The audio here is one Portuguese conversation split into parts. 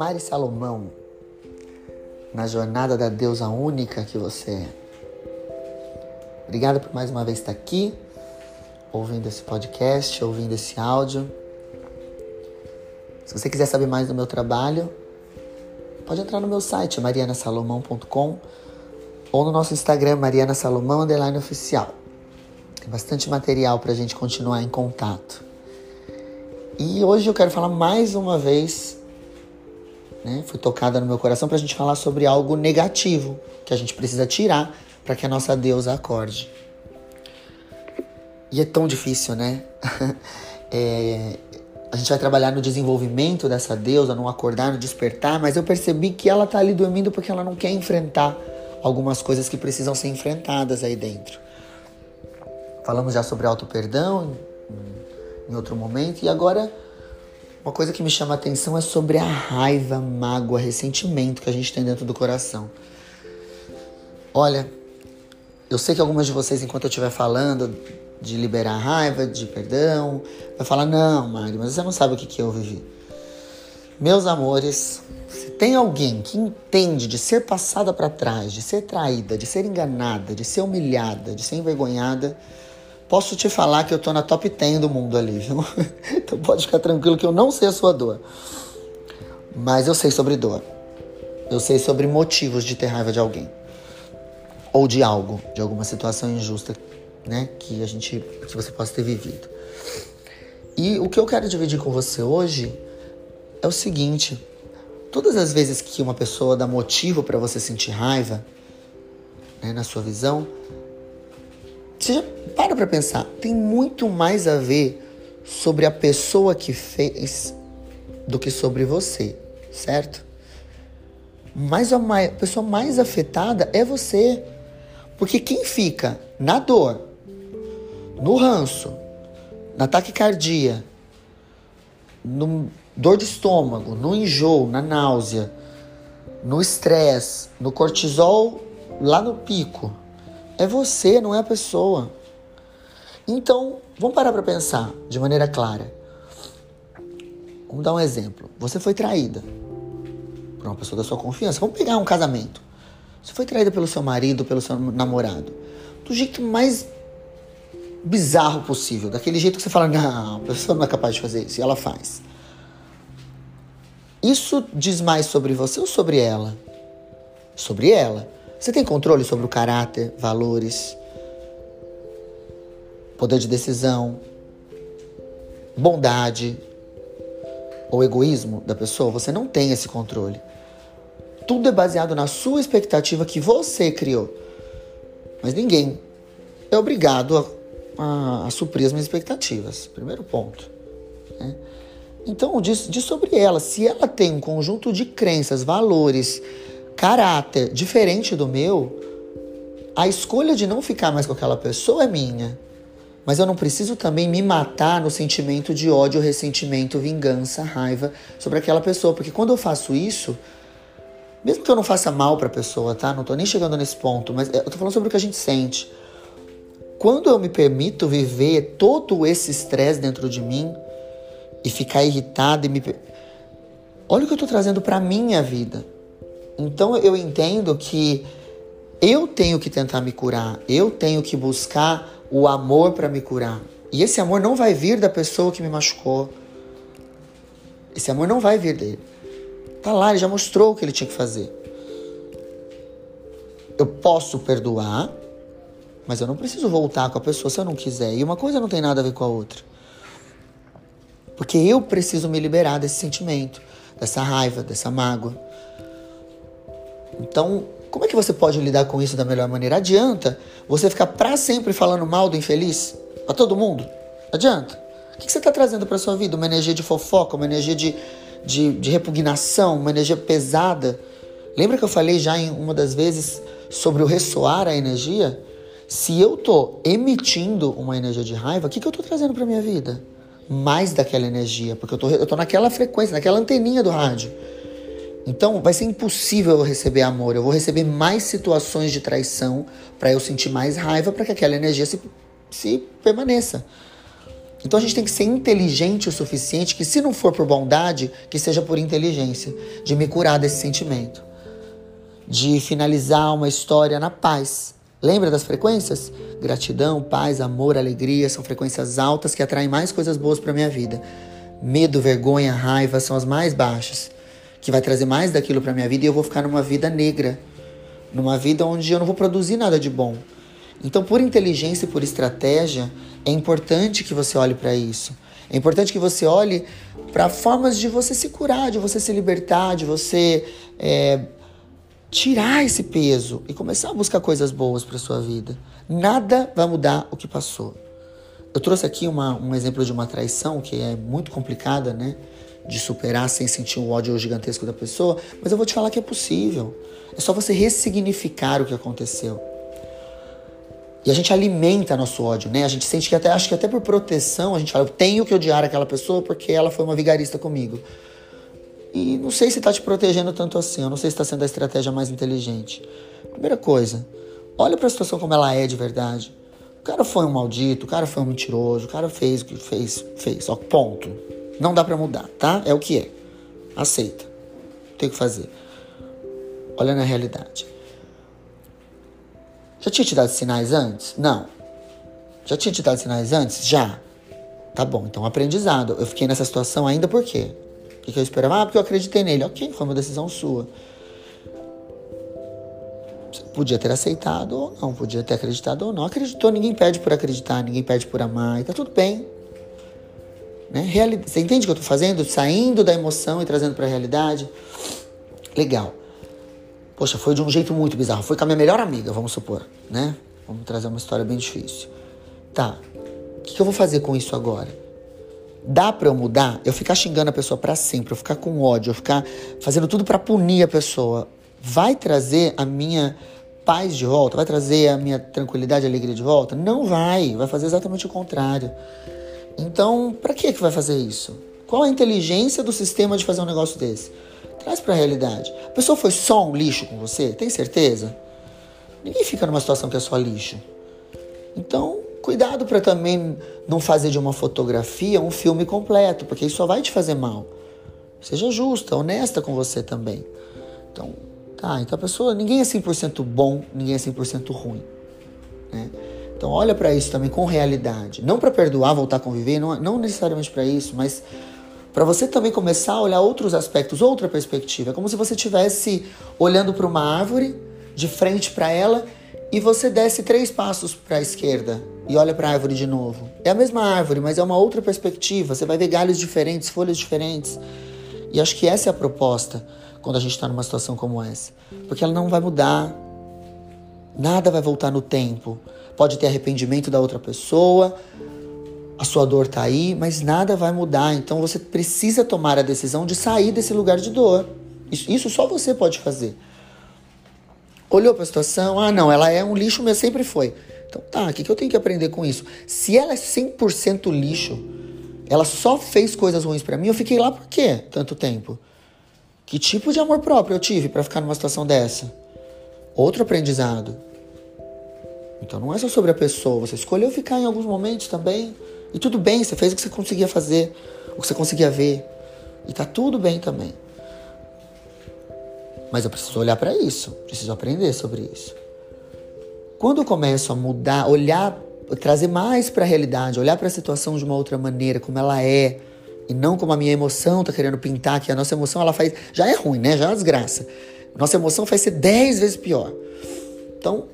Mari Salomão na jornada da deusa única que você é. Obrigada por mais uma vez estar aqui, ouvindo esse podcast, ouvindo esse áudio. Se você quiser saber mais do meu trabalho, pode entrar no meu site marianasalomão.com ou no nosso Instagram Mariana Salomão oficial. Tem bastante material para a gente continuar em contato. E hoje eu quero falar mais uma vez, né, foi tocada no meu coração para a gente falar sobre algo negativo que a gente precisa tirar para que a nossa deusa acorde. E é tão difícil, né? é, a gente vai trabalhar no desenvolvimento dessa deusa, no acordar, no despertar, mas eu percebi que ela tá ali dormindo porque ela não quer enfrentar algumas coisas que precisam ser enfrentadas aí dentro. Falamos já sobre auto-perdão, em outro momento. E agora, uma coisa que me chama a atenção é sobre a raiva, mágoa, ressentimento que a gente tem dentro do coração. Olha, eu sei que algumas de vocês, enquanto eu estiver falando de liberar raiva, de perdão, vai falar: não, Mário, mas você não sabe o que, que eu vivi. Meus amores, se tem alguém que entende de ser passada para trás, de ser traída, de ser enganada, de ser humilhada, de ser envergonhada, Posso te falar que eu tô na top 10 do mundo ali, viu? Então pode ficar tranquilo que eu não sei a sua dor. Mas eu sei sobre dor. Eu sei sobre motivos de ter raiva de alguém. Ou de algo, de alguma situação injusta, né? Que a gente. que você possa ter vivido. E o que eu quero dividir com você hoje é o seguinte: todas as vezes que uma pessoa dá motivo para você sentir raiva, né, na sua visão, você já para pra pensar, tem muito mais a ver sobre a pessoa que fez do que sobre você, certo? Mas a pessoa mais afetada é você. Porque quem fica na dor, no ranço, na taquicardia, no dor de estômago, no enjoo, na náusea, no estresse, no cortisol lá no pico, é você, não é a pessoa. Então, vamos parar para pensar de maneira clara. Vamos dar um exemplo. Você foi traída por uma pessoa da sua confiança. Vamos pegar um casamento. Você foi traída pelo seu marido, pelo seu namorado. Do jeito mais bizarro possível. Daquele jeito que você fala, não, a pessoa não é capaz de fazer isso. E ela faz. Isso diz mais sobre você ou sobre ela? Sobre ela. Você tem controle sobre o caráter, valores, poder de decisão, bondade ou egoísmo da pessoa? Você não tem esse controle. Tudo é baseado na sua expectativa que você criou. Mas ninguém é obrigado a, a, a suprir as minhas expectativas. Primeiro ponto. Né? Então, diz, diz sobre ela. Se ela tem um conjunto de crenças, valores, caráter diferente do meu, a escolha de não ficar mais com aquela pessoa é minha. Mas eu não preciso também me matar no sentimento de ódio, ressentimento, vingança, raiva sobre aquela pessoa, porque quando eu faço isso, mesmo que eu não faça mal para a pessoa, tá? Não tô nem chegando nesse ponto, mas eu tô falando sobre o que a gente sente. Quando eu me permito viver todo esse estresse dentro de mim e ficar irritado e me Olha o que eu tô trazendo para minha vida. Então eu entendo que eu tenho que tentar me curar, eu tenho que buscar o amor para me curar. E esse amor não vai vir da pessoa que me machucou. Esse amor não vai vir dele. Tá lá, ele já mostrou o que ele tinha que fazer. Eu posso perdoar, mas eu não preciso voltar com a pessoa se eu não quiser. E uma coisa não tem nada a ver com a outra. Porque eu preciso me liberar desse sentimento, dessa raiva, dessa mágoa. Então, como é que você pode lidar com isso da melhor maneira? Adianta você ficar para sempre falando mal do infeliz? Pra todo mundo? Adianta. O que você está trazendo para sua vida? Uma energia de fofoca, uma energia de, de, de repugnação, uma energia pesada? Lembra que eu falei já em uma das vezes sobre o ressoar a energia? Se eu tô emitindo uma energia de raiva, o que, que eu tô trazendo para minha vida? Mais daquela energia, porque eu tô, eu tô naquela frequência, naquela anteninha do rádio. Então vai ser impossível eu receber amor. Eu vou receber mais situações de traição para eu sentir mais raiva para que aquela energia se, se permaneça. Então a gente tem que ser inteligente o suficiente que, se não for por bondade, que seja por inteligência, de me curar desse sentimento, de finalizar uma história na paz. Lembra das frequências? Gratidão, paz, amor, alegria são frequências altas que atraem mais coisas boas para minha vida. Medo, vergonha, raiva são as mais baixas, que vai trazer mais daquilo para minha vida e eu vou ficar numa vida negra, numa vida onde eu não vou produzir nada de bom. Então, por inteligência e por estratégia, é importante que você olhe para isso. É importante que você olhe para formas de você se curar, de você se libertar, de você é, tirar esse peso e começar a buscar coisas boas para sua vida. Nada vai mudar o que passou. Eu trouxe aqui uma, um exemplo de uma traição que é muito complicada, né? De superar sem sentir o ódio gigantesco da pessoa, mas eu vou te falar que é possível. É só você ressignificar o que aconteceu. E a gente alimenta nosso ódio, né? A gente sente que até, acho que até por proteção, a gente fala, eu tenho que odiar aquela pessoa porque ela foi uma vigarista comigo. E não sei se está te protegendo tanto assim, eu não sei se está sendo a estratégia mais inteligente. Primeira coisa, olha para a situação como ela é de verdade. O cara foi um maldito, o cara foi um mentiroso, o cara fez o que fez, fez, ó, ponto. Não dá para mudar, tá? É o que é. Aceita. Tem que fazer. Olha na realidade. Já tinha te dado sinais antes? Não. Já tinha te dado sinais antes? Já. Tá bom, então aprendizado. Eu fiquei nessa situação ainda por quê? O que, eu esperava? Ah, porque eu acreditei nele. Ok, foi uma decisão sua. Você podia ter aceitado ou não, podia ter acreditado ou não. Acreditou, ninguém perde por acreditar, ninguém perde por amar, e tá tudo bem. Né? Reali Você entende o que eu tô fazendo? Saindo da emoção e trazendo para a realidade? Legal. Poxa, foi de um jeito muito bizarro. Foi com a minha melhor amiga, vamos supor, né? Vamos trazer uma história bem difícil. Tá. O que, que eu vou fazer com isso agora? Dá para eu mudar? Eu ficar xingando a pessoa para sempre, eu ficar com ódio, eu ficar fazendo tudo para punir a pessoa, vai trazer a minha paz de volta? Vai trazer a minha tranquilidade e alegria de volta? Não vai, vai fazer exatamente o contrário. Então, para que que vai fazer isso? Qual a inteligência do sistema de fazer um negócio desse? Traz para a realidade. A pessoa foi só um lixo com você? Tem certeza? Ninguém fica numa situação que é só lixo. Então, cuidado para também não fazer de uma fotografia um filme completo, porque isso só vai te fazer mal. Seja justa, honesta com você também. Então, tá, então a pessoa, ninguém é 100% bom, ninguém é 100% ruim, né? Então, olha para isso também com realidade. Não para perdoar, voltar a conviver, não, não necessariamente para isso, mas para você também começar a olhar outros aspectos, outra perspectiva. É como se você estivesse olhando para uma árvore, de frente para ela, e você desce três passos para a esquerda e olha para a árvore de novo. É a mesma árvore, mas é uma outra perspectiva. Você vai ver galhos diferentes, folhas diferentes. E acho que essa é a proposta quando a gente está numa situação como essa. Porque ela não vai mudar. Nada vai voltar no tempo. Pode ter arrependimento da outra pessoa, a sua dor tá aí, mas nada vai mudar. Então você precisa tomar a decisão de sair desse lugar de dor. Isso, isso só você pode fazer. Olhou para a situação, ah, não, ela é um lixo, mas sempre foi. Então tá, o que, que eu tenho que aprender com isso? Se ela é 100% lixo, ela só fez coisas ruins para mim, eu fiquei lá por quê tanto tempo? Que tipo de amor próprio eu tive para ficar numa situação dessa? Outro aprendizado. Então não é só sobre a pessoa, você escolheu ficar em alguns momentos também. E tudo bem, você fez o que você conseguia fazer, o que você conseguia ver. E tá tudo bem também. Mas eu preciso olhar para isso, preciso aprender sobre isso. Quando eu começo a mudar, olhar, trazer mais para a realidade, olhar para a situação de uma outra maneira, como ela é, e não como a minha emoção tá querendo pintar, que a nossa emoção ela faz, já é ruim, né? Já é uma desgraça. Nossa emoção faz ser dez vezes pior. Então,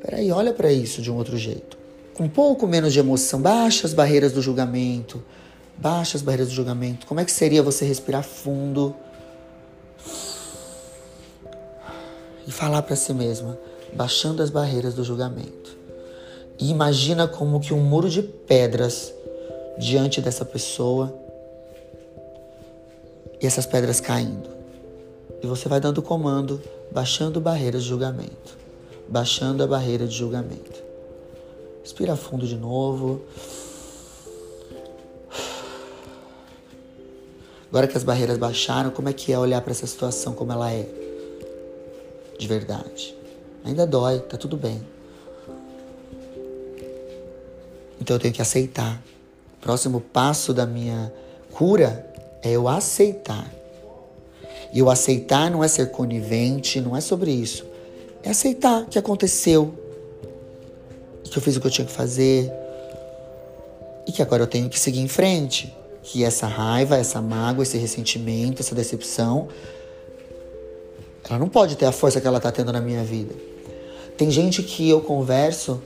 peraí, olha para isso de um outro jeito com um pouco menos de emoção, baixa as barreiras do julgamento. Baixa as barreiras do julgamento. Como é que seria você respirar fundo e falar para si mesma, baixando as barreiras do julgamento. E imagina como que um muro de pedras diante dessa pessoa e essas pedras caindo. E você vai dando comando, baixando barreiras de julgamento, baixando a barreira de julgamento. Respira fundo de novo. Agora que as barreiras baixaram, como é que é olhar para essa situação como ela é? De verdade. Ainda dói, tá tudo bem. Então eu tenho que aceitar. próximo passo da minha cura é eu aceitar. E o aceitar não é ser conivente, não é sobre isso. É aceitar que aconteceu, que eu fiz o que eu tinha que fazer e que agora eu tenho que seguir em frente. Que essa raiva, essa mágoa, esse ressentimento, essa decepção, ela não pode ter a força que ela está tendo na minha vida. Tem gente que eu converso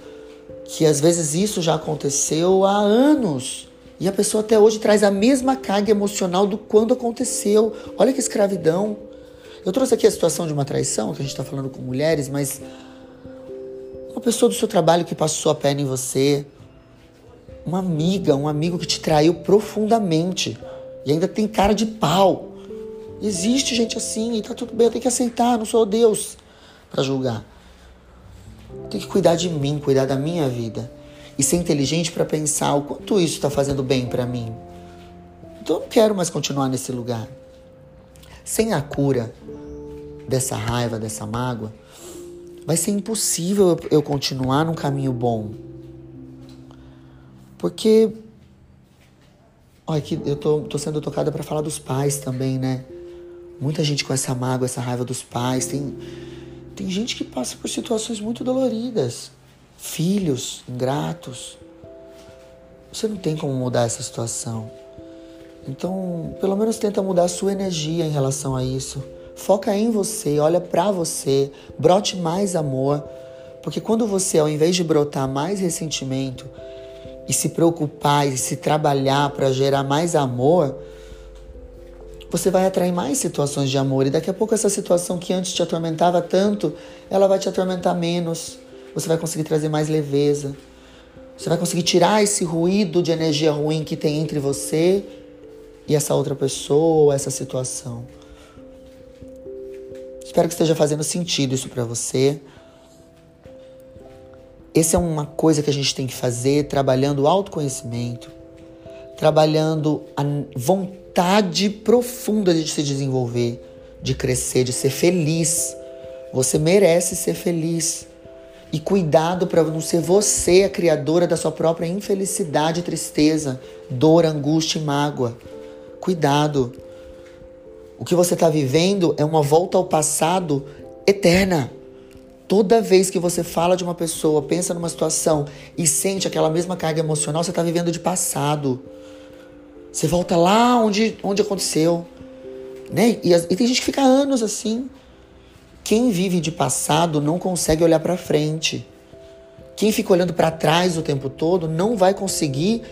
que às vezes isso já aconteceu há anos e a pessoa até hoje traz a mesma carga emocional do quando aconteceu. Olha que escravidão. Eu trouxe aqui a situação de uma traição, que a gente está falando com mulheres, mas uma pessoa do seu trabalho que passou a perna em você, uma amiga, um amigo que te traiu profundamente e ainda tem cara de pau. Existe gente assim e tá tudo bem, eu tenho que aceitar, não sou Deus para julgar. Tenho que cuidar de mim, cuidar da minha vida e ser inteligente para pensar o quanto isso está fazendo bem para mim. Então eu não quero mais continuar nesse lugar. Sem a cura dessa raiva, dessa mágoa, vai ser impossível eu continuar num caminho bom. Porque olha que eu tô, tô sendo tocada para falar dos pais também, né? Muita gente com essa mágoa, essa raiva dos pais, tem tem gente que passa por situações muito doloridas, filhos ingratos. Você não tem como mudar essa situação. Então, pelo menos tenta mudar a sua energia em relação a isso. Foca em você, olha para você, brote mais amor, porque quando você, ao invés de brotar mais ressentimento e se preocupar e se trabalhar para gerar mais amor, você vai atrair mais situações de amor e daqui a pouco essa situação que antes te atormentava tanto, ela vai te atormentar menos. Você vai conseguir trazer mais leveza. Você vai conseguir tirar esse ruído de energia ruim que tem entre você e essa outra pessoa, essa situação. Espero que esteja fazendo sentido isso para você. Essa é uma coisa que a gente tem que fazer trabalhando o autoconhecimento, trabalhando a vontade profunda de se desenvolver, de crescer, de ser feliz. Você merece ser feliz. E cuidado para não ser você a criadora da sua própria infelicidade, tristeza, dor, angústia e mágoa. Cuidado. O que você está vivendo é uma volta ao passado eterna. Toda vez que você fala de uma pessoa, pensa numa situação e sente aquela mesma carga emocional, você está vivendo de passado. Você volta lá onde, onde aconteceu. Né? E, e tem gente que fica anos assim. Quem vive de passado não consegue olhar para frente. Quem fica olhando para trás o tempo todo não vai conseguir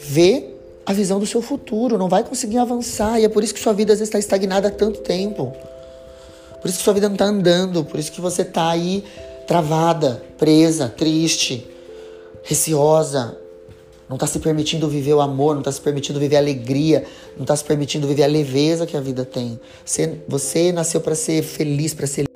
ver a visão do seu futuro, não vai conseguir avançar. E é por isso que sua vida às vezes está estagnada há tanto tempo. Por isso que sua vida não está andando, por isso que você está aí travada, presa, triste, receosa, não está se permitindo viver o amor, não está se permitindo viver a alegria, não está se permitindo viver a leveza que a vida tem. Você, você nasceu para ser feliz, para ser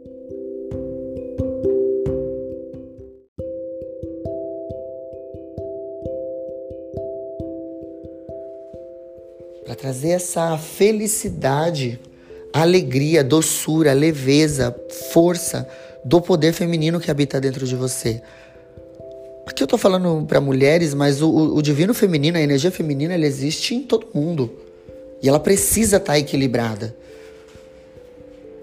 essa felicidade alegria, doçura, leveza, força do poder feminino que habita dentro de você. Aqui eu tô falando para mulheres, mas o, o, divino feminino, a energia feminina, ela existe em todo mundo. E ela precisa estar tá equilibrada.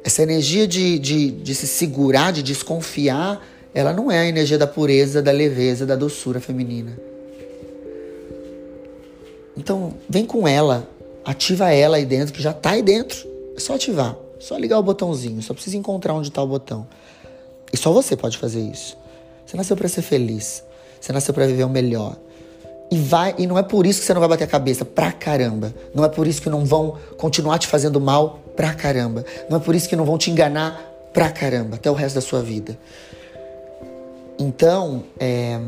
Essa energia de, de, de se segurar, de desconfiar, ela não é a energia da pureza, da leveza, da doçura feminina. Então, vem com ela, ativa ela aí dentro, que já tá aí dentro. É só ativar, só ligar o botãozinho, só precisa encontrar onde está o botão. E só você pode fazer isso. Você nasceu para ser feliz. Você nasceu para viver o melhor. E vai, e não é por isso que você não vai bater a cabeça pra caramba. Não é por isso que não vão continuar te fazendo mal pra caramba. Não é por isso que não vão te enganar pra caramba até o resto da sua vida. Então, é,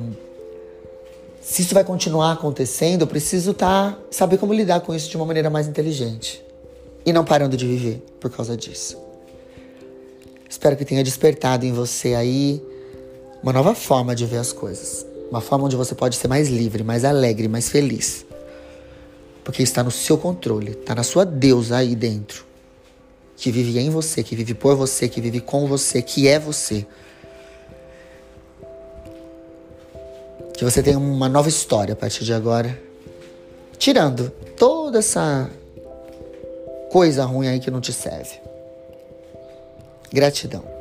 se isso vai continuar acontecendo, eu preciso tá, saber como lidar com isso de uma maneira mais inteligente e não parando de viver por causa disso. Espero que tenha despertado em você aí uma nova forma de ver as coisas. Uma forma onde você pode ser mais livre, mais alegre, mais feliz. Porque está no seu controle, está na sua deusa aí dentro. Que vive em você, que vive por você, que vive com você, que é você. Que você tenha uma nova história a partir de agora. tirando toda essa coisa ruim aí que não te serve. Gratidão.